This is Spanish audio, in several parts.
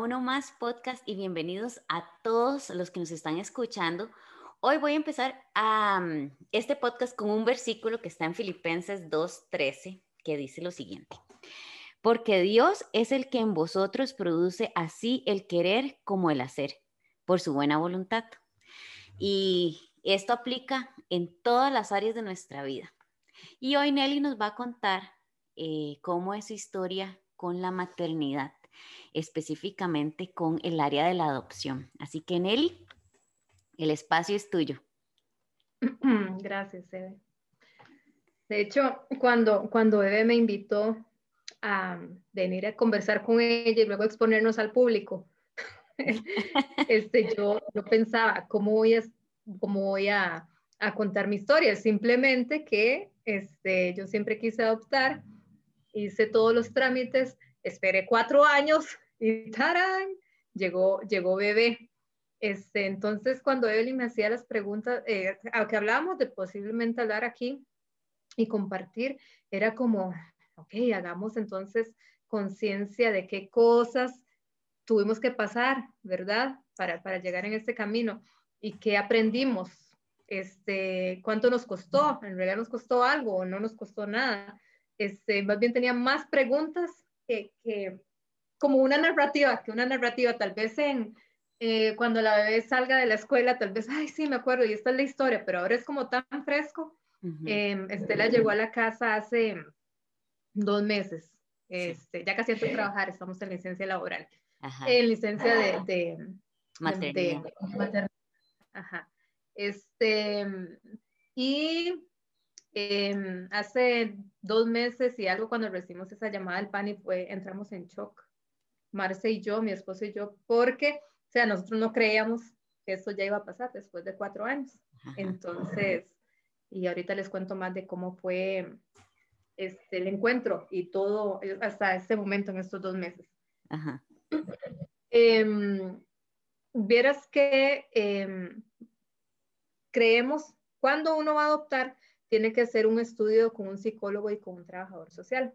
uno más podcast y bienvenidos a todos los que nos están escuchando. Hoy voy a empezar este podcast con un versículo que está en Filipenses 2.13 que dice lo siguiente. Porque Dios es el que en vosotros produce así el querer como el hacer, por su buena voluntad. Y esto aplica en todas las áreas de nuestra vida. Y hoy Nelly nos va a contar eh, cómo es su historia con la maternidad, específicamente con el área de la adopción. Así que Nelly, el espacio es tuyo. Gracias, Eve. De hecho, cuando, cuando Eve me invitó a venir a conversar con ella y luego exponernos al público, este, yo, yo pensaba, ¿cómo voy a, cómo voy a, a contar mi historia? Simplemente que este, yo siempre quise adoptar, hice todos los trámites, esperé cuatro años y ¡tarán! Llegó, llegó bebé. Este, entonces, cuando Evelyn me hacía las preguntas, eh, aunque hablábamos de posiblemente hablar aquí y compartir, era como, ok, hagamos entonces conciencia de qué cosas tuvimos que pasar, ¿verdad? Para, para llegar en este camino y qué aprendimos, este, cuánto nos costó, en realidad nos costó algo o no nos costó nada. Este, más bien tenía más preguntas que, que como una narrativa, que una narrativa tal vez en, eh, cuando la bebé salga de la escuela, tal vez, ay, sí, me acuerdo, y esta es la historia, pero ahora es como tan fresco. Em, Estela llegó a la casa hace dos meses, este, ya casi antes de trabajar, estamos en licencia laboral, en licencia de, de, maternidad. Ajá. Este, y em, hace dos meses y algo cuando recibimos esa llamada del y fue, entramos en shock Marce y yo, mi esposo y yo, porque, o sea, nosotros no creíamos que eso ya iba a pasar después de cuatro años. Entonces, y ahorita les cuento más de cómo fue este, el encuentro y todo hasta este momento en estos dos meses. Ajá. Em, vieras que em, creemos, cuando uno va a adoptar, tiene que hacer un estudio con un psicólogo y con un trabajador social.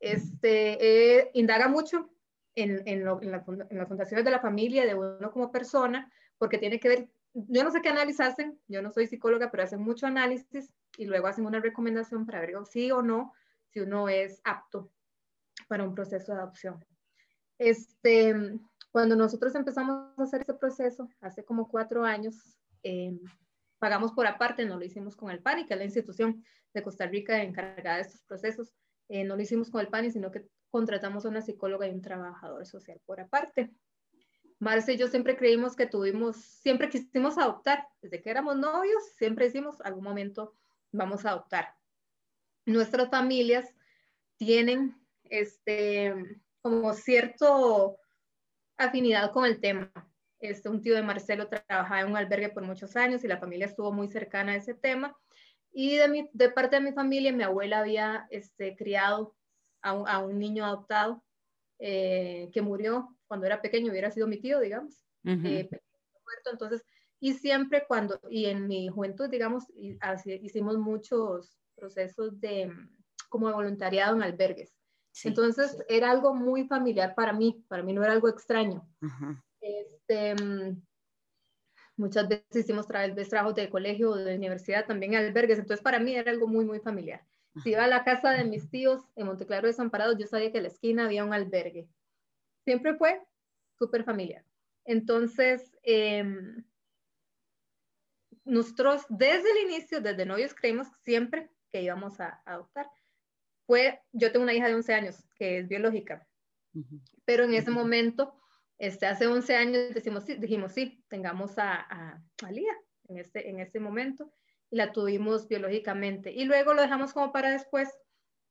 Este, eh, indaga mucho en, en, las fundaciones de la familia, de uno como persona, porque tiene que ver, yo no sé qué análisis hacen, yo no soy psicóloga, pero hacen mucho análisis y luego hacen una recomendación para ver sí o no, si uno es apto para un proceso de adopción. Este, cuando nosotros empezamos a hacer ese proceso, hace como cuatro años, em, pagamos por aparte, no lo hicimos con el PANI, que es la institución de Costa Rica encargada de estos procesos, eh, no lo hicimos con el PANI, sino que contratamos a una psicóloga y un trabajador social por aparte. Marce y yo siempre creímos que tuvimos, siempre quisimos adoptar, desde que éramos novios, siempre decimos, algún momento vamos a adoptar. Nuestras familias tienen este, como cierto afinidad con el tema. Este, un tío de Marcelo trabajaba en un albergue por muchos años y la familia estuvo muy cercana a ese tema. Y de, mi, de parte de mi familia, mi abuela había este, criado a un, niño adoptado eh, que murió cuando era pequeño, hubiera sido mi tío, digamos, eh, muerto, entonces, y siempre cuando, y en mi juventud, digamos, hicimos muchos procesos de, como de voluntariado en albergues. entonces, era algo muy familiar para mí, para mí no era algo extraño. Este, muchas veces hicimos trabajos de colegio o de universidad, también albergues, entonces para mí era algo muy, muy familiar. Si iba a la casa de mis tíos en Monteclaro Desamparados, yo sabía que en la esquina había un albergue. Siempre fue súper familiar. Entonces, em, nosotros desde el inicio, desde novios, creímos siempre que íbamos a, adoptar. Fue, yo tengo una hija de 11 años que es biológica, pero en ese momento, este, hace 11 años decimos, sí, dijimos sí, tengamos a, a, a Lía en este, en este momento y la tuvimos biológicamente. Y luego lo dejamos como para después,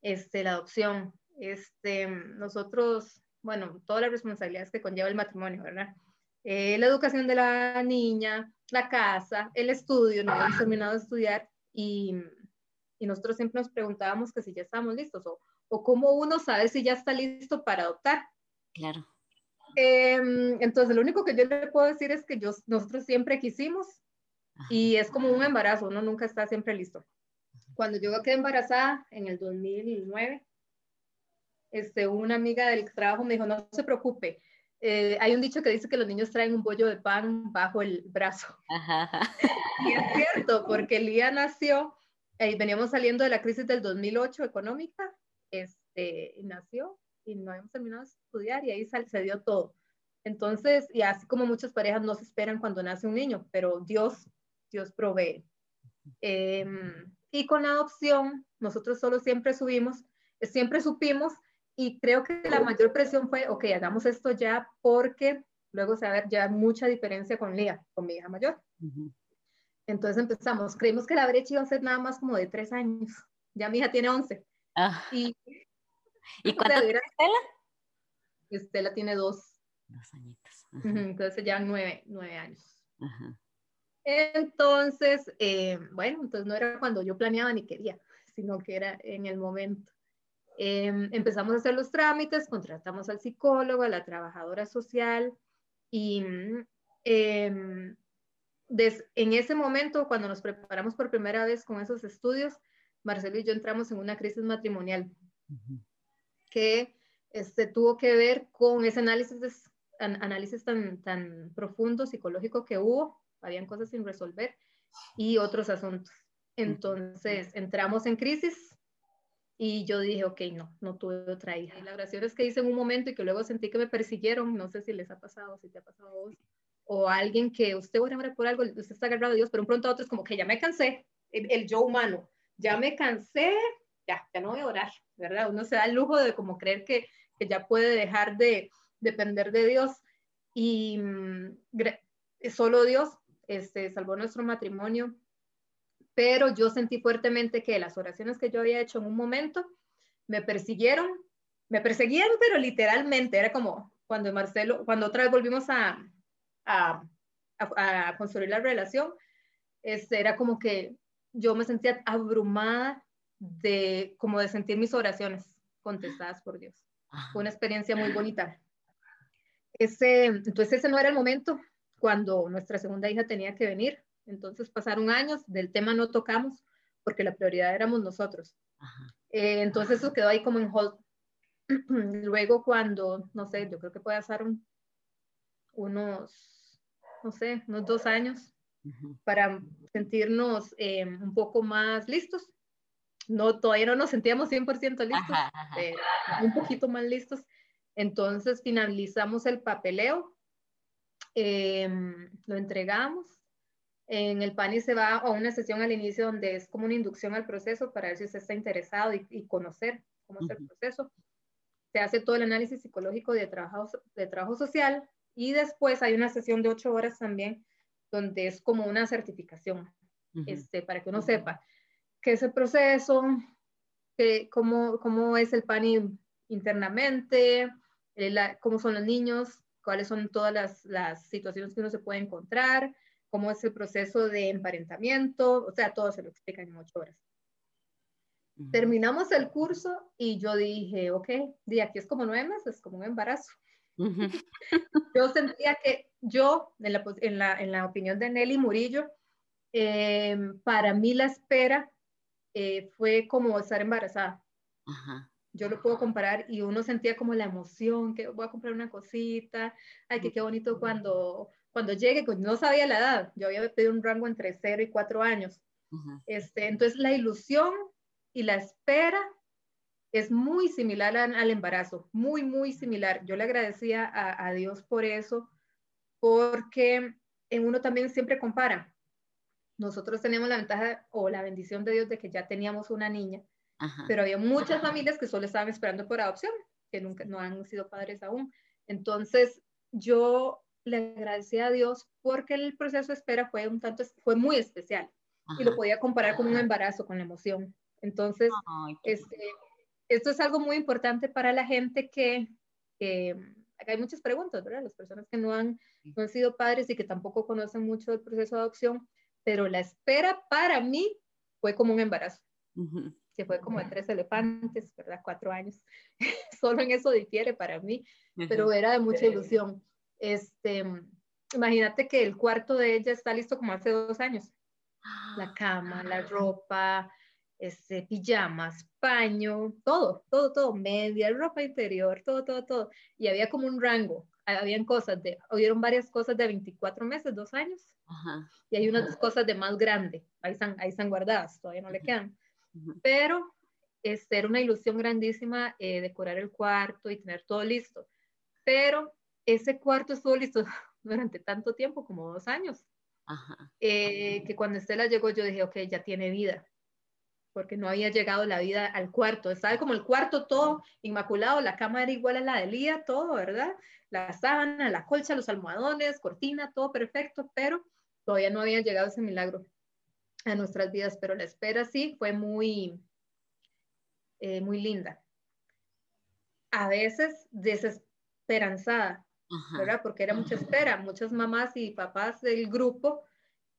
este, la adopción. Este, nosotros, bueno, todas las responsabilidades que conlleva el matrimonio, ¿verdad? Eh, la educación de la niña, la casa, el estudio, no hemos terminado de estudiar y, y, nosotros siempre nos preguntábamos que si ya estábamos listos o, o cómo uno sabe si ya está listo para adoptar. Claro. Em, entonces, lo único que yo le puedo decir es que yo, nosotros siempre quisimos y es como un embarazo, uno nunca está siempre listo. Cuando yo quedé embarazada en el 2009, este, una amiga del trabajo me dijo, no se preocupe, Eh, hay un dicho que dice que los niños traen un bollo de pan bajo el brazo. Y es cierto, porque Lía nació, eh, veníamos saliendo de la crisis del 2008 económica, este, nació y no habíamos terminado de estudiar y ahí se dio todo. Entonces, y así como muchas parejas no se esperan cuando nace un niño, pero Dios, Dios provee. Em, y con la adopción, nosotros solo siempre subimos, siempre supimos y creo que la mayor presión fue, ok, hagamos esto ya porque luego se va a ver ya mucha diferencia con Lía, con mi hija mayor. Entonces empezamos, creímos que la brecha iba a ser nada más como de tres años. Ya mi hija tiene once. Ah. Y, ¿Y cuánto tiene Estela? Estela tiene dos. Dos añitos. Entonces ya nueve, nueve años. Entonces, eh, bueno, entonces no era cuando yo planeaba ni quería, sino que era en el momento. Em, empezamos a hacer los trámites, contratamos al psicólogo, a la trabajadora social y em, en ese momento, cuando nos preparamos por primera vez con esos estudios, Marcelo y yo entramos en una crisis matrimonial que este, tuvo que ver con ese análisis, análisis tan, tan profundo psicológico que hubo, habían cosas sin resolver y otros asuntos. Entonces entramos en crisis y yo dije, ok, no, no tuve otra hija. Y las oraciones que hice en un momento y que luego sentí que me persiguieron, no sé si les ha pasado, si te ha pasado a vos, o a alguien que usted va a orar por algo, usted está agarrado a Dios, pero un pronto a otro es como que ya me cansé, el, el yo humano, ya me cansé, ya, no voy a orar, ¿verdad? Uno se da el lujo de como creer que, que ya puede dejar de depender de Dios y mm, solo Dios este, salvó nuestro matrimonio, pero yo sentí fuertemente que las oraciones que yo había hecho en un momento me persiguieron, me perseguían, pero literalmente era como cuando Marcelo, cuando otra vez volvimos a, a, a, construir la relación, este, era como que yo me sentía abrumada de como de sentir mis oraciones contestadas por Dios. Fue una experiencia muy bonita. Ese, entonces ese no era el momento cuando nuestra segunda hija tenía que venir. Entonces pasaron años, del tema no tocamos porque la prioridad éramos nosotros. Eh, entonces eso quedó ahí como en hold. Luego cuando, no sé, yo creo que puede pasar unos, no sé, unos dos años para sentirnos eh, un poco más listos. No, todavía no nos sentíamos 100% listos, un poquito más listos. Entonces finalizamos el papeleo Em, lo entregamos. En el PANI se va a una sesión al inicio donde es como una inducción al proceso para ver si usted está interesado y, conocer cómo es el proceso. Se hace todo el análisis psicológico de trabajo, de trabajo social y después hay una sesión de ocho horas también donde es como una certificación, este, para que uno sepa qué es el proceso, que, cómo, cómo es el PANI internamente, eh, cómo son los niños, cuáles son todas las, las, situaciones que uno se puede encontrar, cómo es el proceso de emparentamiento, o sea, todo se lo explican en ocho horas. Terminamos el curso y yo dije, ok, de aquí es como nueve meses, como un embarazo. yo sentía que yo, en la, en la, en la opinión de Nelly Murillo, eh, para mí la espera eh, fue como estar embarazada. Ajá yo lo puedo comparar y uno sentía como la emoción, que voy a comprar una cosita, ay, que qué bonito cuando, cuando llegue, pues no sabía la edad, yo había pedido un rango entre 0 y 4 años. este, entonces la ilusión y la espera es muy similar al, embarazo, muy, muy similar. Yo le agradecía a, a Dios por eso, porque en uno también siempre compara. Nosotros tenemos la ventaja o la bendición de Dios de que ya teníamos una niña pero había muchas familias que solo estaban esperando por adopción, que nunca no han sido padres aún. Entonces, yo le agradecí a Dios porque el proceso de espera fue un tanto, fue muy especial y lo podía comparar con un embarazo, con la emoción. Entonces, este, esto es algo muy importante para la gente que, que hay muchas preguntas, ¿verdad? Las personas que no han, no han sido padres y que tampoco conocen mucho el proceso de adopción, pero la espera para mí fue como un embarazo que fue como de tres elefantes, ¿verdad? Cuatro años. Solo en eso difiere para mí, pero era de mucha ilusión. Este, imagínate que el cuarto de ella está listo como hace dos años. La cama, la ropa, este, pijamas, paño, todo, todo, todo, media, ropa interior, todo, todo, todo. Y había como un rango. habían cosas de, oyeron varias cosas de 24 meses, dos años, y hay unas cosas de más grande, ahí están, ahí están guardadas, todavía no le quedan. Pero este, era una ilusión grandísima eh, decorar el cuarto y tener todo listo. Pero ese cuarto estuvo listo durante tanto tiempo, como dos años, eh, que cuando Estela llegó yo dije, ok, ya tiene vida, porque no había llegado la vida al cuarto. Estaba como el cuarto todo inmaculado, la cama era igual a la de Lía, todo, ¿verdad? La sábana, la colcha, los almohadones, cortina, todo perfecto, pero todavía no había llegado ese milagro a nuestras vidas, pero la espera sí fue muy, eh, muy linda. A veces desesperanzada, ¿verdad? Porque era mucha espera, muchas mamás y papás del grupo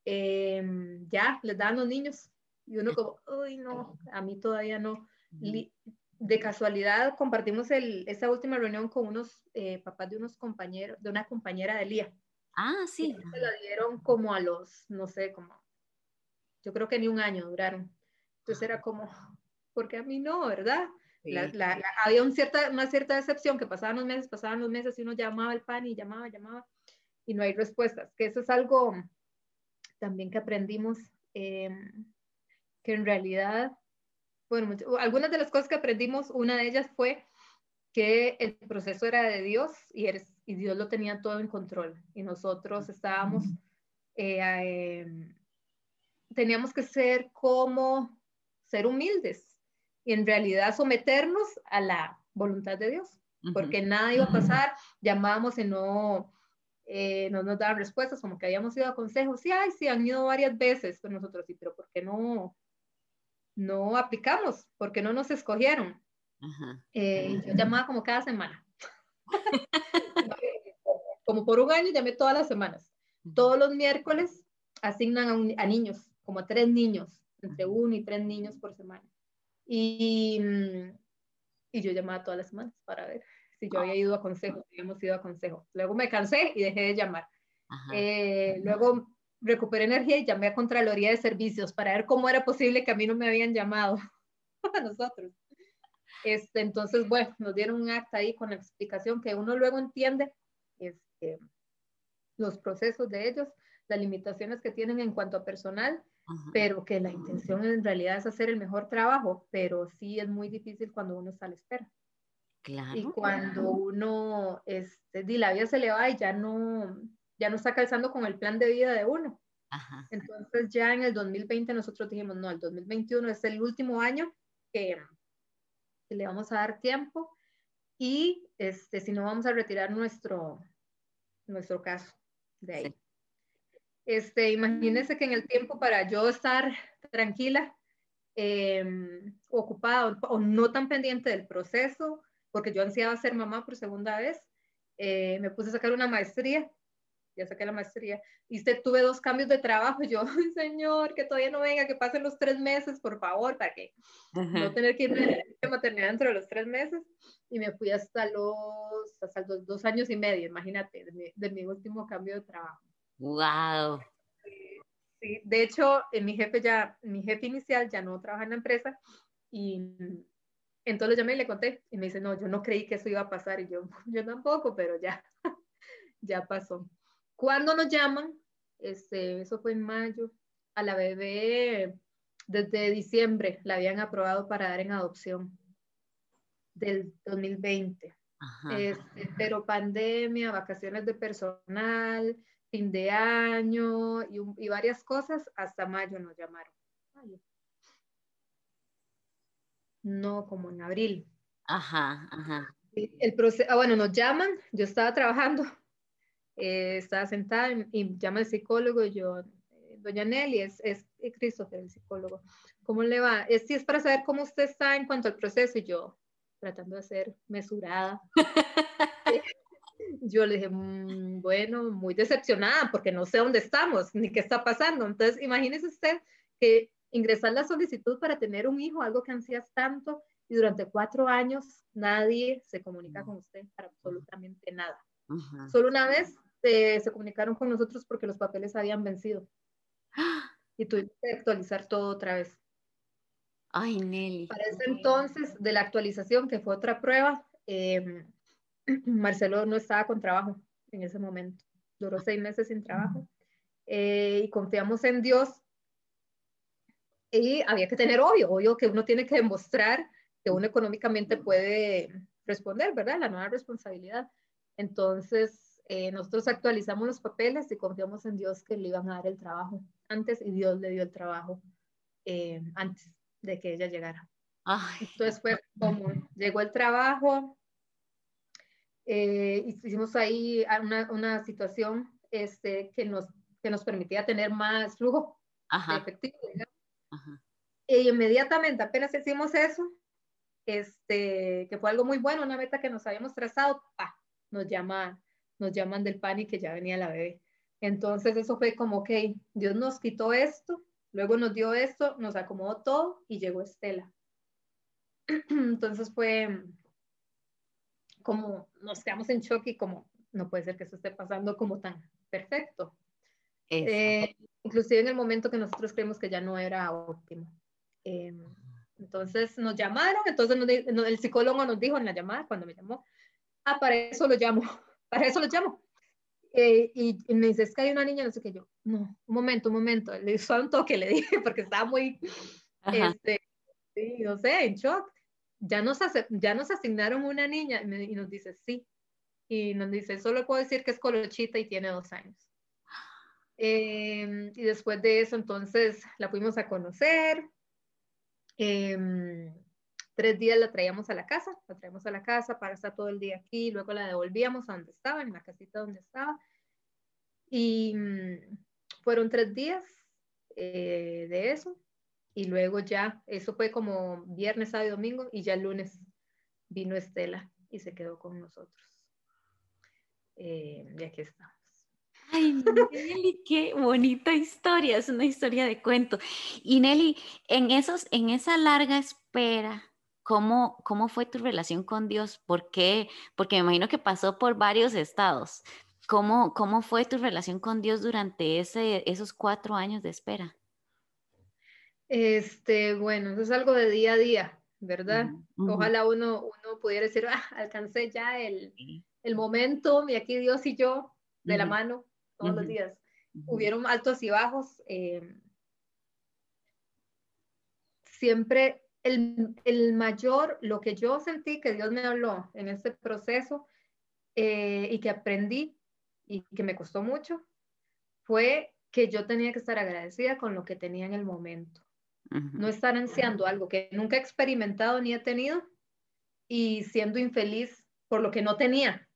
em, ya les daban los niños y uno como, uy, no, a mí todavía no. De casualidad compartimos el, esa última reunión con unos eh, papás de unos compañeros, de una compañera de Lía. Ah, sí. Se la dieron como a los, no sé, como, yo creo que ni un año duraron. Entonces era como, porque a mí no, ¿verdad? había un cierta, una cierta decepción que pasaban los meses, pasaban los meses y uno llamaba al pan y llamaba, llamaba y no hay respuestas. Que eso es algo también que aprendimos, em, que en realidad, bueno, algunas de las cosas que aprendimos, una de ellas fue que el proceso era de Dios y, eres, y Dios lo tenía todo en control. Y nosotros estábamos, eh, em, teníamos que ser como, ser humildes y en realidad someternos a la voluntad de Dios, porque nada iba a pasar, llamábamos y no, eh, no nos daban respuestas, como que habíamos ido a consejos, sí, ay, sí, han ido varias veces con nosotros, sí, pero ¿por qué no, no aplicamos? ¿Por qué no nos escogieron? Eh, yo llamaba como cada semana. como por un año llamé todas las semanas. Todos los miércoles asignan a, a niños, como a tres niños, entre uno y tres niños por semana. Y, y yo llamaba todas las semanas para ver si yo había ido a consejo, si habíamos ido a consejo. Luego me cansé y dejé de llamar. Eh, luego recuperé energía y llamé a Contraloría de Servicios para ver cómo era posible que a mí no me habían llamado a nosotros. Este, entonces, bueno, nos dieron un acta ahí con la explicación que uno luego entiende este, los procesos de ellos, las limitaciones que tienen en cuanto a personal pero que la intención en realidad es hacer el mejor trabajo, pero sí es muy difícil cuando uno está a la espera. Claro. Y cuando uno, este, la vida se le va y ya no, ya no está calzando con el plan de vida de uno. Ajá. Entonces ya en el 2020 nosotros dijimos, no, el 2021 es el último año que, le vamos a dar tiempo y este, si no vamos a retirar nuestro, nuestro caso de ahí. Este, imagínense que en el tiempo para yo estar tranquila, em, ocupada o, no tan pendiente del proceso, porque yo ansiaba ser mamá por segunda vez, eh, me puse a sacar una maestría, ya saqué la maestría, y tuve dos cambios de trabajo, yo, señor, que todavía no venga, que pasen los tres meses, por favor, para que no tener que ir a maternidad dentro de los tres meses, y me fui hasta los, hasta los dos años y medio, imagínate, de mi último cambio de trabajo. Wow. Sí, de hecho, mi jefe ya, mi jefe inicial ya no trabaja en la empresa y entonces lo llamé y le conté y me dice, no, yo no creí que eso iba a pasar y yo, yo tampoco, pero ya, ya pasó. ¿Cuándo nos llaman? Este, eso fue en mayo. A la bebé desde diciembre la habían aprobado para dar en adopción del 2020. Este, pero pandemia, vacaciones de personal, fin de año y, varias cosas, hasta mayo nos llamaron. No, como en abril. Ajá, ajá. El proceso, ah, bueno, nos llaman, yo estaba trabajando, eh, estaba sentada y, llama el psicólogo y yo, eh, doña Nelly, es, es Christopher, el psicólogo, ¿cómo le va? Es, sí, es para saber cómo usted está en cuanto al proceso y yo tratando de ser mesurada. yo le dije, mm, bueno, muy decepcionada porque no sé dónde estamos ni qué está pasando. Entonces, imagínese usted que ingresar la solicitud para tener un hijo, algo que ansías tanto, y durante cuatro años nadie se comunica con usted para absolutamente nada. Solo una vez eh, se comunicaron con nosotros porque los papeles habían vencido. Y tuvimos que actualizar todo otra vez. Ay, Nelly. Para ese entonces, de la actualización, que fue otra prueba, eh, Marcelo no estaba con trabajo en ese momento, duró seis meses sin trabajo eh, y confiamos en Dios y había que tener obvio, obvio que uno tiene que demostrar que uno económicamente puede responder, ¿verdad? La nueva responsabilidad. Entonces, eh, nosotros actualizamos los papeles y confiamos en Dios que le iban a dar el trabajo antes y Dios le dio el trabajo eh, antes de que ella llegara. Entonces fue como llegó el trabajo, eh, hicimos ahí una, una situación este, que, nos, que nos permitía tener más flujo de efectivo. Y inmediatamente, apenas hicimos eso, este, que fue algo muy bueno, una meta que nos habíamos trazado, ¡pah! nos, llama, nos llaman del pan y que ya venía la bebé. Entonces eso fue como, ok, Dios nos quitó esto, luego nos dio esto, nos acomodó todo y llegó Estela. Entonces fue como nos quedamos en shock y como no puede ser que eso esté pasando como tan perfecto. Eh, inclusive en el momento que nosotros creemos que ya no era óptimo. Em, entonces nos llamaron, entonces el psicólogo nos dijo en la llamada, cuando me llamó, ah, para eso lo llamo, para eso lo llamo. Eh, y, me dice, es que hay una niña, no sé qué, yo, no, un momento, un momento, le hizo un toque, le dije, porque estaba muy, este, no sé, en shock. Ya nos, ya nos asignaron una niña y, nos dice, sí. Y nos dice, solo puedo decir que es colochita y tiene dos años. Em, y después de eso, entonces, la fuimos a conocer. Em, tres días la traíamos a la casa, la traíamos a la casa para estar todo el día aquí, luego la devolvíamos a donde estaba, en la casita donde estaba. Y mm, fueron tres días eh, de eso. Y luego ya, eso fue como viernes, sábado y domingo, y ya el lunes vino Estela y se quedó con nosotros. Eh, y aquí estamos. Ay, Nelly, qué bonita historia, es una historia de cuento. Y Nelly, en, esos, en esa larga espera, ¿cómo, ¿cómo fue tu relación con Dios? ¿Por qué? Porque me imagino que pasó por varios estados. ¿Cómo, cómo fue tu relación con Dios durante ese, esos cuatro años de espera? Este, bueno, eso es algo de día a día, ¿verdad? Ojalá uno, uno pudiera decir, ah, alcancé ya el, el, momento, y aquí Dios y yo de la mano todos los días. Hubieron altos y bajos. Em, siempre el, el, mayor, lo que yo sentí que Dios me habló en este proceso eh, y que aprendí y que me costó mucho, fue que yo tenía que estar agradecida con lo que tenía en el momento. No estar ansiando algo que nunca he experimentado ni he tenido y siendo infeliz por lo que no tenía.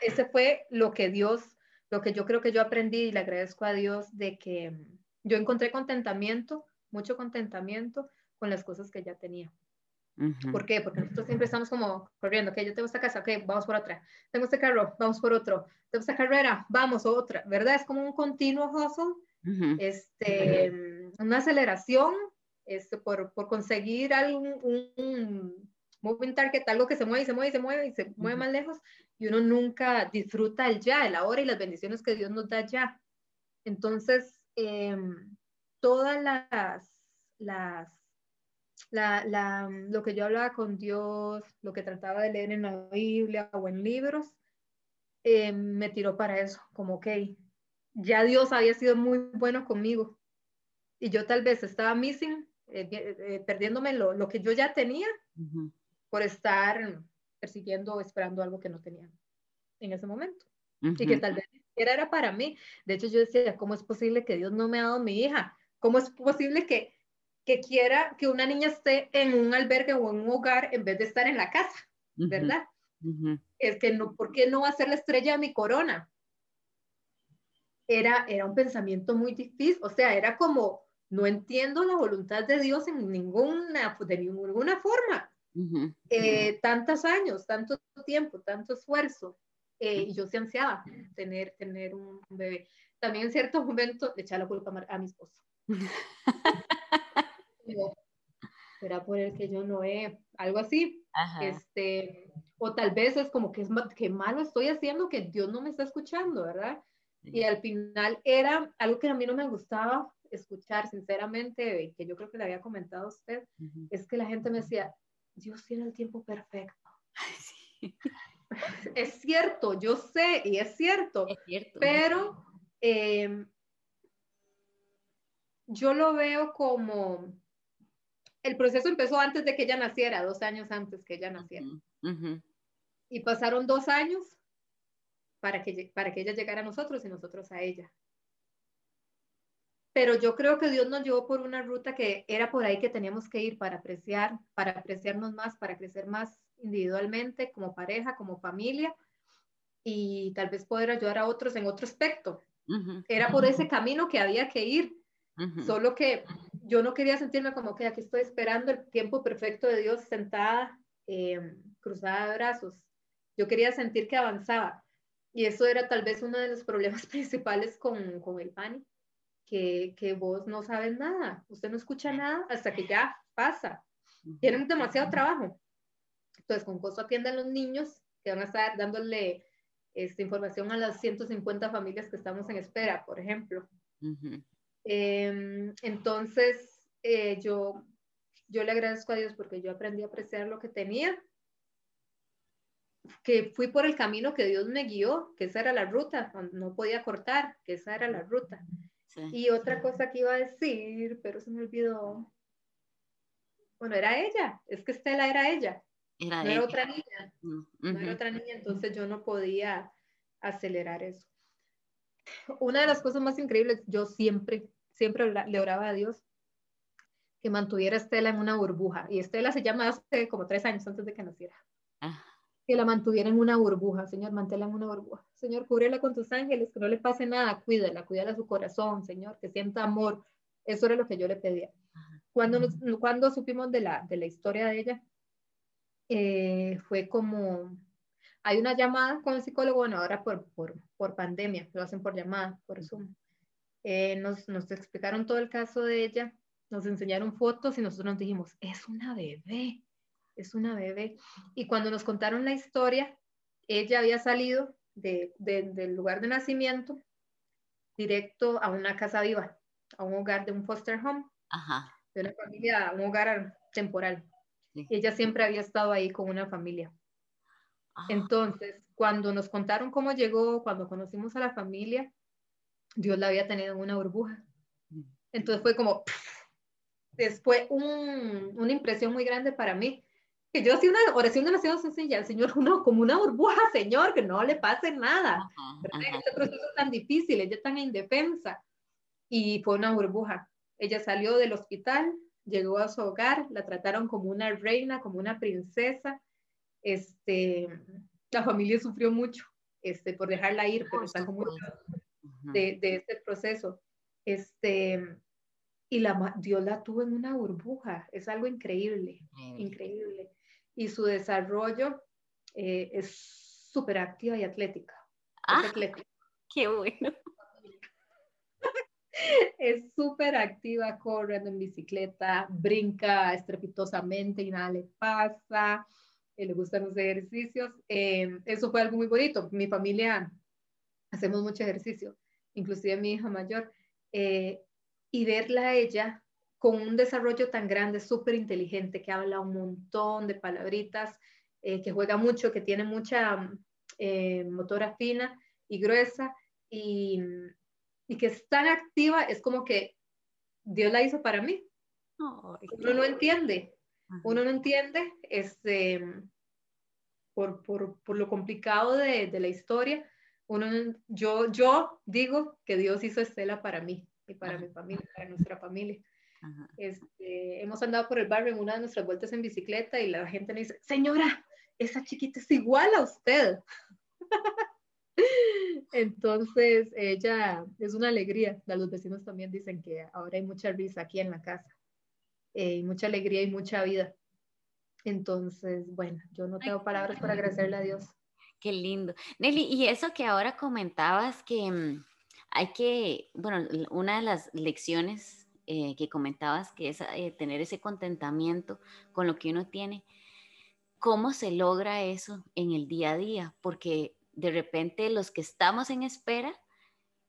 Ese fue lo que Dios, lo que yo creo que yo aprendí y le agradezco a Dios de que yo encontré contentamiento, mucho contentamiento con las cosas que ya tenía. ¿Por qué? Porque nosotros siempre estamos como corriendo, ok, yo tengo esta casa, ok, vamos por otra. Tengo este carro, vamos por otro. Tengo esta carrera, vamos otra, ¿verdad? Es como un continuo hustle este, una aceleración este, por, por conseguir algún un, moving target, algo que se mueve y se mueve y se mueve y se mueve más lejos, y uno nunca disfruta el ya, el ahora y las bendiciones que Dios nos da ya. Entonces, em, todas las, las la, la, lo que yo hablaba con Dios, lo que trataba de leer en la Biblia o en libros, em, me tiró para eso, como, ok, ya Dios había sido muy bueno conmigo y yo tal vez estaba missing, eh, eh, perdiéndome lo, lo, que yo ya tenía por estar persiguiendo o esperando algo que no tenía en ese momento y que tal vez era, era para mí. De hecho, yo decía, ¿cómo es posible que Dios no me ha dado mi hija? ¿Cómo es posible que, que quiera que una niña esté en un albergue o en un hogar en vez de estar en la casa? ¿Verdad? Es que no, ¿por qué no va a ser la estrella de mi corona? era, era un pensamiento muy difícil, o sea, era como, no entiendo la voluntad de Dios en ninguna, de ninguna forma. Eh, tantos años, tanto tiempo, tanto esfuerzo, eh, y yo se ansiaba tener, tener un bebé. También en cierto momento le echaba la culpa a mi esposo. Será por el que yo no he, algo así. Este, o tal vez es como que es que malo estoy haciendo que Dios no me está escuchando, ¿verdad? Y al final era algo que a mí no me gustaba escuchar, sinceramente, que yo creo que le había comentado a usted, es que la gente me decía, Dios tiene el tiempo perfecto. Es cierto, yo sé y es cierto, Es cierto. pero eh, yo lo veo como, el proceso empezó antes de que ella naciera, dos años antes que ella naciera. Y pasaron dos años para que, para que ella llegara a nosotros y nosotros a ella. Pero yo creo que Dios nos llevó por una ruta que era por ahí que teníamos que ir para apreciar, para apreciarnos más, para crecer más individualmente, como pareja, como familia, y tal vez poder ayudar a otros en otro aspecto. Era por ese camino que había que ir. Solo que yo no quería sentirme como que aquí estoy esperando el tiempo perfecto de Dios sentada, eh, cruzada de brazos. Yo quería sentir que avanzaba. Y eso era tal vez uno de los problemas principales con, con el PANI, que, que vos no sabes nada, usted no escucha nada hasta que ya pasa. Tienen demasiado trabajo. Entonces, con costo atienden los niños que van a estar dándole esta información a las 150 familias que estamos en espera, por ejemplo. Eh, entonces, eh, yo, yo le agradezco a Dios porque yo aprendí a apreciar lo que tenía, que fui por el camino que Dios me guió, que esa era la ruta, no podía cortar, que esa era la ruta. Sí. Y otra cosa que iba a decir, pero se me olvidó. Bueno, era ella, es que Estela era ella, Era no era otra niña Mm, no era otra niña, entonces yo no podía acelerar eso. Una de las cosas más increíbles, yo siempre, siempre le oraba a Dios que mantuviera a Estela en una burbuja. Y Estela se llama hace como tres años antes de que naciera. Ah, Que la mantuviera en una burbuja, Señor, manténla en una burbuja. Señor, cúbrela con tus ángeles, que no le pase nada, cuídala, cuídala su corazón, Señor, que sienta amor. Eso era lo que yo le pedía. Cuando, nos- cuando supimos de la, de la historia de ella, eh, fue como, hay una llamada con el psicólogo, bueno, ahora por, por, por pandemia, lo hacen por llamada, por Zoom. Eh, nos, nos explicaron todo el caso de ella, nos enseñaron fotos y nosotros nos dijimos, es una bebé, es una bebé. Y cuando nos contaron la historia, ella había salido de, de- del lugar de nacimiento directo a una casa viva, a un hogar de un foster home Ajá. de una familia, un hogar temporal. Sí. Ella siempre había estado ahí con una familia. Ah, Entonces, cuando nos contaron cómo llegó, cuando conocimos a la familia, Dios la había tenido en una burbuja. mm, Entonces fue como, después un- una impresión muy grande para mí. Que yo hacía una oración demasiado sencilla, Señor, uno, como una burbuja, Señor, que no le pase nada. ajá, ajá. este proceso tan difícil, ella tan indefensa. Y fue una burbuja. Ella salió del hospital, llegó a su hogar, la trataron como una reina, como una princesa. Este, la familia sufrió mucho este, por dejarla ir, pero está como de, de este proceso. Este, y la, Dios la tuvo en una burbuja, es algo increíble, Increíble. increíble. Y su desarrollo eh, es súper activa y atlética. Ah, atlética. qué bueno. es súper activa, corre anda en bicicleta, brinca estrepitosamente y nada le pasa, eh, le gustan los ejercicios. Eh, eso fue algo muy bonito. Mi familia hacemos mucho ejercicio, inclusive mi hija mayor, eh, y verla a ella con un desarrollo tan grande, súper inteligente, que habla un montón de palabritas, eh, que juega mucho, que tiene mucha eh, motora fina y gruesa, y, y que es tan activa, es como que Dios la hizo para mí. Ay, Uno no entiende, Ajá. uno no entiende este, por, por, por lo complicado de, de la historia. Uno, no- yo, yo digo que Dios hizo Estela para mí y para Ajá. mi familia, para nuestra familia. Este, hemos andado por el barrio en una de nuestras vueltas en bicicleta y la gente me dice, señora, esa chiquita es igual a usted. Entonces, ella es una alegría. Los vecinos también dicen que ahora hay mucha risa aquí en la casa, eh, y mucha alegría y mucha vida. Entonces, bueno, yo no tengo palabras para agradecerle a Dios. Qué lindo. Nelly, y eso que ahora comentabas que mm, hay que, bueno, una de las lecciones eh, que comentabas que es eh, tener ese contentamiento con lo que uno tiene, ¿cómo se logra eso en el día a día? Porque de repente los que estamos en espera,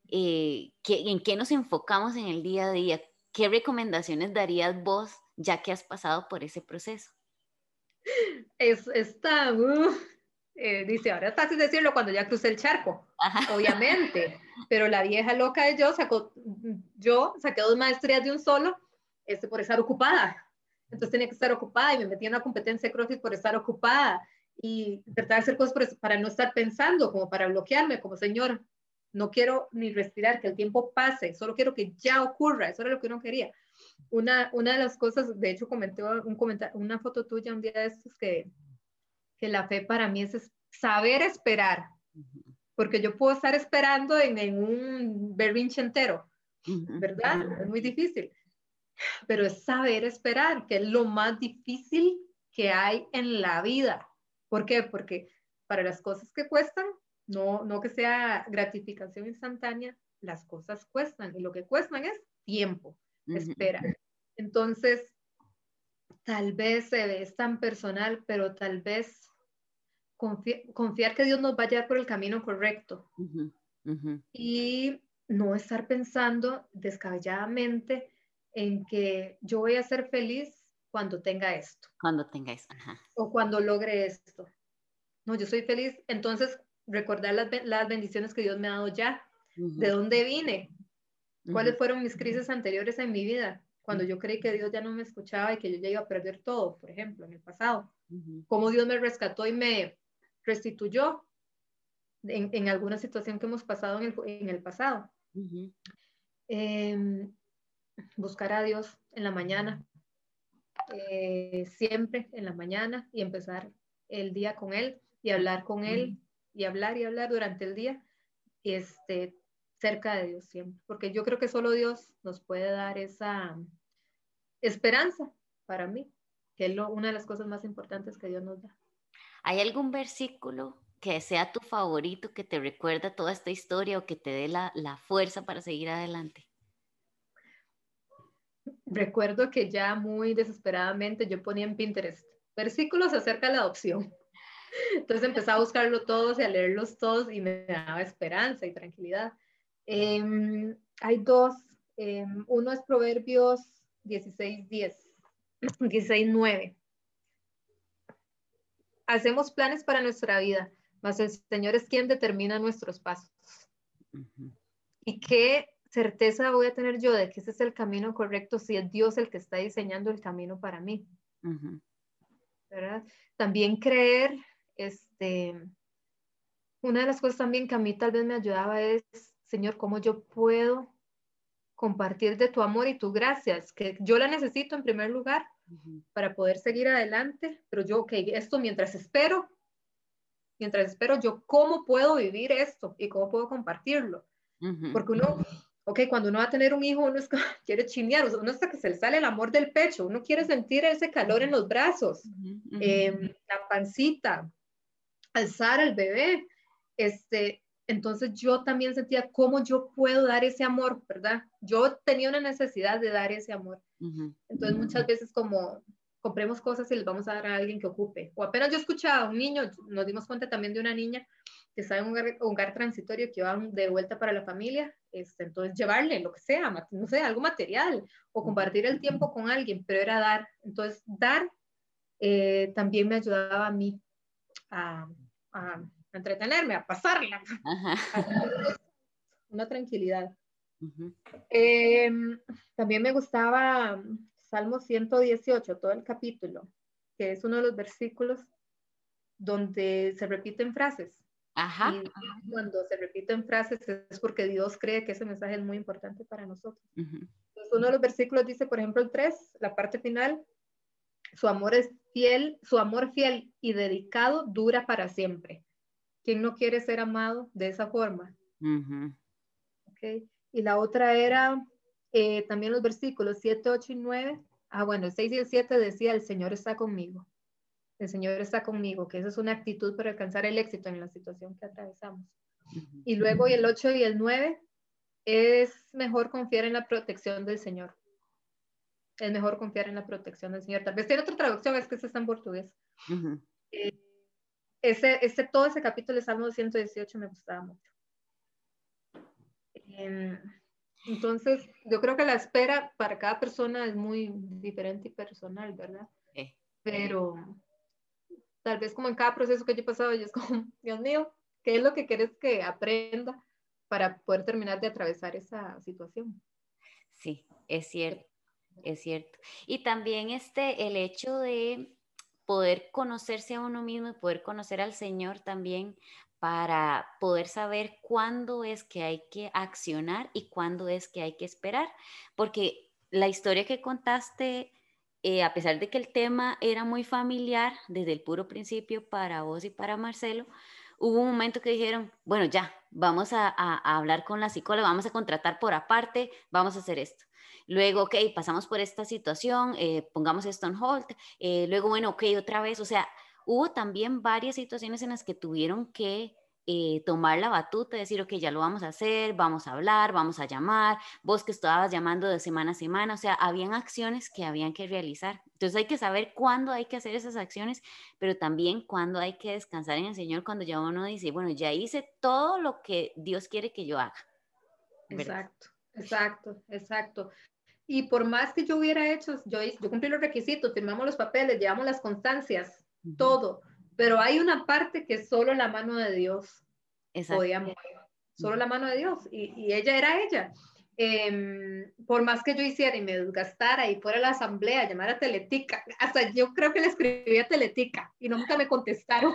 eh, ¿qué- ¿en qué nos enfocamos en el día a día? ¿Qué recomendaciones darías vos ya que has pasado por ese proceso? Es, está, uh, eh, dice, ahora es fácil decirlo cuando ya crucé el charco, obviamente, pero la vieja loca de yo sacó, yo saqué dos maestrías de un solo, este, por estar ocupada. Entonces tenía que estar ocupada y me metí en una competencia de CrossFit por estar ocupada y tratar de hacer cosas para no estar pensando, como para bloquearme, como señor, no quiero ni respirar, que el tiempo pase, solo quiero que ya ocurra, eso era lo que uno quería. Una, una de las cosas, de hecho comenté un comentario, una foto tuya un día de estos que, que la fe para mí es saber esperar, porque yo puedo estar esperando en, en un berrinche entero, ¿verdad? Es muy difícil, pero es saber esperar, que es lo más difícil que hay en la vida. ¿Por qué? Porque para las cosas que cuestan, no, no que sea gratificación instantánea, las cosas cuestan y lo que cuestan es tiempo, espera. Entonces, tal vez es tan personal, pero tal vez confiar que Dios nos va a llevar por el camino correcto y no estar pensando descabelladamente en que yo voy a ser feliz cuando tenga esto. Cuando tenga esto. Ajá. O cuando logre esto. No, yo soy feliz. Entonces, recordar las, las bendiciones que Dios me ha dado ya. ¿De dónde vine? ¿Cuáles fueron mis crisis anteriores en mi vida? Cuando yo creí que Dios ya no me escuchaba y que yo ya iba a perder todo, por ejemplo, en el pasado. Cómo Dios me rescató y me restituyó en, en alguna situación que hemos pasado en el, en el pasado. Em, buscar a Dios en la mañana, eh, siempre en la mañana y empezar el día con Él y hablar con Él y hablar y hablar durante el día, este, cerca de Dios siempre, porque yo creo que solo Dios nos puede dar esa esperanza para mí, que es lo, una de las cosas más importantes que Dios nos da. ¿Hay algún versículo que sea tu favorito, que te recuerda toda esta historia o que te dé la, la fuerza para seguir adelante? Recuerdo que ya muy desesperadamente yo ponía en Pinterest versículos acerca de la adopción. Entonces empecé a buscarlo todos y a leerlos todos y me daba esperanza y tranquilidad. Em, hay dos. Em, uno es Proverbios 16, 10, 16, 9 hacemos planes para nuestra vida, mas el Señor es quien determina nuestros pasos. ¿Y qué certeza voy a tener yo de que ese es el camino correcto si es Dios el que está diseñando el camino para mí? ¿verdad? También creer, este, una de las cosas también que a mí tal vez me ayudaba es, Señor, ¿cómo yo puedo compartir de tu amor y tu gracias? Que yo la necesito en primer lugar, para poder seguir adelante, pero yo, ok, esto mientras espero, mientras espero, yo cómo puedo vivir esto y cómo puedo compartirlo. Porque uno, ok, cuando uno va a tener un hijo, uno es, quiere chinear, uno hasta que se le sale el amor del pecho, uno quiere sentir ese calor en los brazos, em, la pancita, alzar al bebé, este, entonces yo también sentía cómo yo puedo dar ese amor, ¿verdad? Yo tenía una necesidad de dar ese amor. Entonces muchas veces como compremos cosas y les vamos a dar a alguien que ocupe. O apenas yo escuchaba a un niño, nos dimos cuenta también de una niña que estaba en un hogar, transitorio que iba de vuelta para la familia, este, entonces llevarle lo que sea, no sé, algo material o compartir el tiempo con alguien, pero era dar. Entonces dar eh, también me ayudaba a mí a entretenerme, a pasarla, una tranquilidad. Em, también me gustaba Salmo 118, todo el capítulo, que es uno de los versículos donde se repiten frases. Ajá. Y cuando se repiten frases es porque Dios cree que ese mensaje es muy importante para nosotros. uno de los versículos dice, por ejemplo, el 3, la parte final, su amor es fiel, su amor fiel y dedicado dura para siempre. ¿Quién no quiere ser amado de esa forma? okay. Y la otra era eh, también los versículos 7, 8 y 9. Ah, bueno, el 6 y el 7 decía, el Señor está conmigo. El Señor está conmigo, que esa es una actitud para alcanzar el éxito en la situación que atravesamos. Y luego y el 8 y el 9 es mejor confiar en la protección del Señor. Es mejor confiar en la protección del Señor. Tal vez tiene otra traducción, es que ese está en portugués ese, todo ese capítulo de Salmo 118 me gustaba mucho. Em, entonces, yo creo que la espera para cada persona es muy diferente y personal, ¿verdad? Pero tal vez como en cada proceso que yo he pasado, yo es como, Dios mío, ¿qué es lo que quieres que aprenda para poder terminar de atravesar esa situación? Sí, es cierto, es cierto. Y también este, el hecho de poder conocerse a uno mismo y poder conocer al Señor también para poder saber cuándo es que hay que accionar y cuándo es que hay que esperar. Porque la historia que contaste, eh, a pesar de que el tema era muy familiar desde el puro principio para vos y para Marcelo, hubo un momento que dijeron, bueno, ya, vamos a, hablar con la psicóloga, vamos a contratar por aparte, vamos a hacer esto. Luego, ok, pasamos por esta situación, eh, pongamos esto en hold. Eh, luego, bueno, ok, otra vez, o sea, hubo también varias situaciones en las que tuvieron que eh, tomar la batuta, decir, ok, ya lo vamos a hacer, vamos a hablar, vamos a llamar, vos que estabas llamando de semana a semana, o sea, habían acciones que habían que realizar. Entonces hay que saber cuándo hay que hacer esas acciones, pero también cuándo hay que descansar en el Señor cuando ya uno dice, bueno, ya hice todo lo que Dios quiere que yo haga. Exacto, exacto, exacto. Y por más que yo hubiera hecho, yo, yo cumplí los requisitos, firmamos los papeles, llevamos las constancias, todo, pero hay una parte que solo la mano de Dios podía mover, solo la mano de Dios, y, y ella era ella. Em, por más que yo hiciera y me desgastara y fuera a la asamblea, llamar a Teletica, hasta yo creo que le escribí a Teletica y nunca me contestaron.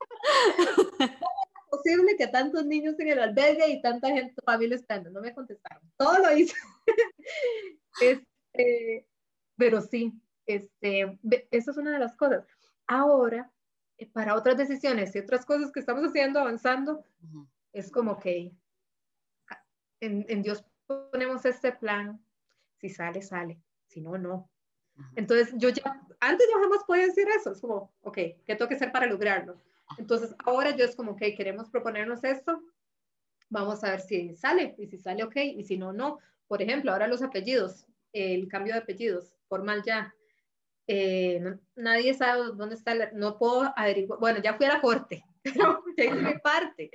¿Cómo es posible que tantos niños en el albergue y tanta gente, familia estando? No me contestaron. Todo lo hice. Este, pero sí, este, esa es una de las cosas. Ahora, eh, para otras decisiones y otras cosas que estamos haciendo, avanzando, es como que en, en, Dios ponemos este plan, si sale, sale, si no, no. Entonces, yo ya, antes yo jamás podía decir eso, es como, ok, ¿qué tengo que hacer para lograrlo? Entonces, ahora yo es como, ok, queremos proponernos esto, vamos a ver si sale, y si sale, ok, y si no, no. Por ejemplo, ahora los apellidos, el cambio de apellidos, formal ya, eh, nadie sabe dónde está, no puedo averiguar, bueno, ya fui a la corte, pero ya hice mi parte,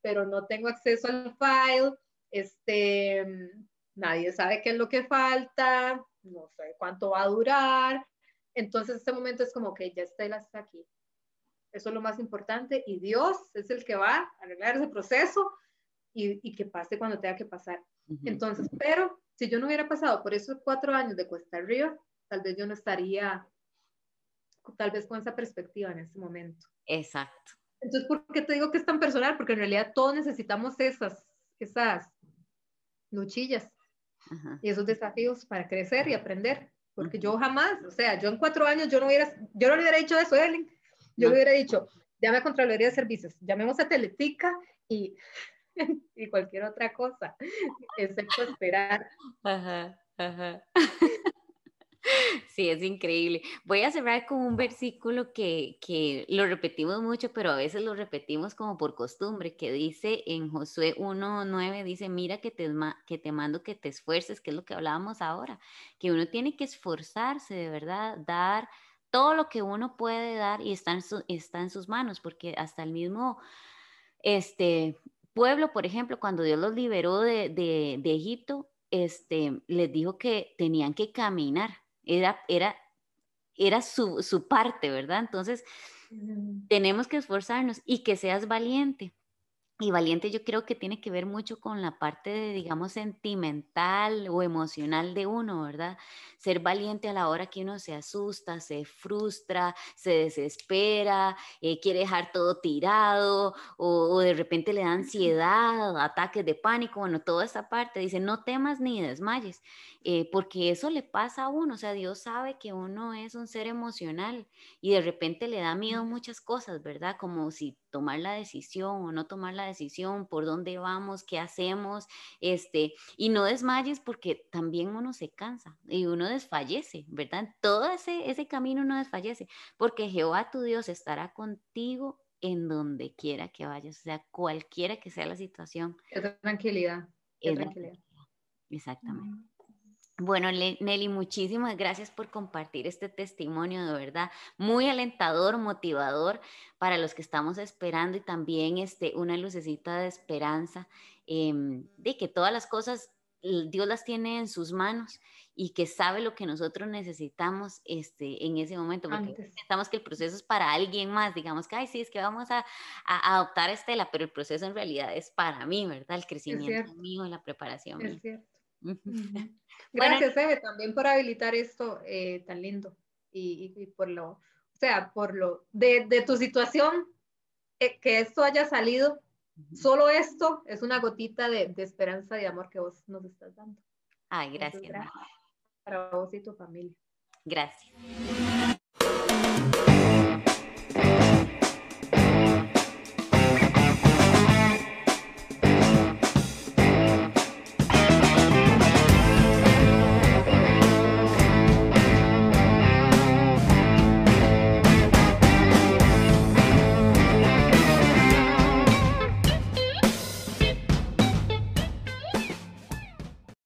pero no tengo acceso al file, este, nadie sabe qué es lo que falta, no sé cuánto va a durar, entonces este momento es como que ya Estela está aquí. Eso es lo más importante y Dios es el que va a arreglar ese proceso y, y que pase cuando tenga que pasar. Entonces, pero si yo no hubiera pasado por esos cuatro años de cuesta arriba, tal vez yo no estaría, tal vez con esa perspectiva en ese momento. Exacto. Entonces, ¿por qué te digo que es tan personal? Porque en realidad todos necesitamos esas, esas luchillas y esos desafíos para crecer y aprender. Porque yo jamás, o sea, yo en cuatro años yo no hubiera, yo no le hubiera dicho eso, Ellen. Yo le hubiera dicho, llame a Contraloría de Servicios, llamemos a Teletica y, y cualquier otra cosa, excepto esperar. Ajá, ajá. Sí, es increíble. Voy a cerrar con un versículo que, que, lo repetimos mucho, pero a veces lo repetimos como por costumbre, que dice en Josué 1.9, dice, mira que te, que te mando que te esfuerces, que es lo que hablábamos ahora, que uno tiene que esforzarse de verdad, dar todo lo que uno puede dar y está en, está en sus manos, porque hasta el mismo este, pueblo, por ejemplo, cuando Dios los liberó de, de, de Egipto, este, les dijo que tenían que caminar era, era, era su, su parte, ¿verdad? Entonces, tenemos que esforzarnos y que seas valiente. Y valiente yo creo que tiene que ver mucho con la parte, de, digamos, sentimental o emocional de uno, ¿verdad? Ser valiente a la hora que uno se asusta, se frustra, se desespera, eh, quiere dejar todo tirado o, de repente le da ansiedad, ataques de pánico, bueno, toda esa parte. Dice, no temas ni desmayes, eh, porque eso le pasa a uno, o sea, Dios sabe que uno es un ser emocional y de repente le da miedo muchas cosas, ¿verdad? Como si tomar la decisión o no tomar la decisión, por dónde vamos, qué hacemos, este, y no desmayes porque también uno se cansa y uno desfallece, ¿verdad? Todo ese, ese camino uno desfallece, porque Jehová tu Dios estará contigo en donde quiera que vayas, o sea, cualquiera que sea la situación. Qué tranquilidad. Qué tranquilidad. Exactamente. Bueno, Nelly, muchísimas gracias por compartir este testimonio, de verdad, muy alentador, motivador para los que estamos esperando y también este, una lucecita de esperanza em, de que todas las cosas Dios las tiene en sus manos y que sabe lo que nosotros necesitamos este, en ese momento, porque pensamos que el proceso es para alguien más, digamos que, ay, sí, es que vamos a, adoptar a Estela, pero el proceso en realidad es para mí, ¿verdad? El crecimiento mío, la preparación. Es cierto. Gracias, Eve, también por habilitar esto eh, tan lindo y, por lo, o sea, por lo de, de tu situación, eh, que esto haya salido Solo esto es una gotita de, esperanza y de amor que vos nos estás dando. Ay, gracias. Para vos y tu familia. Gracias.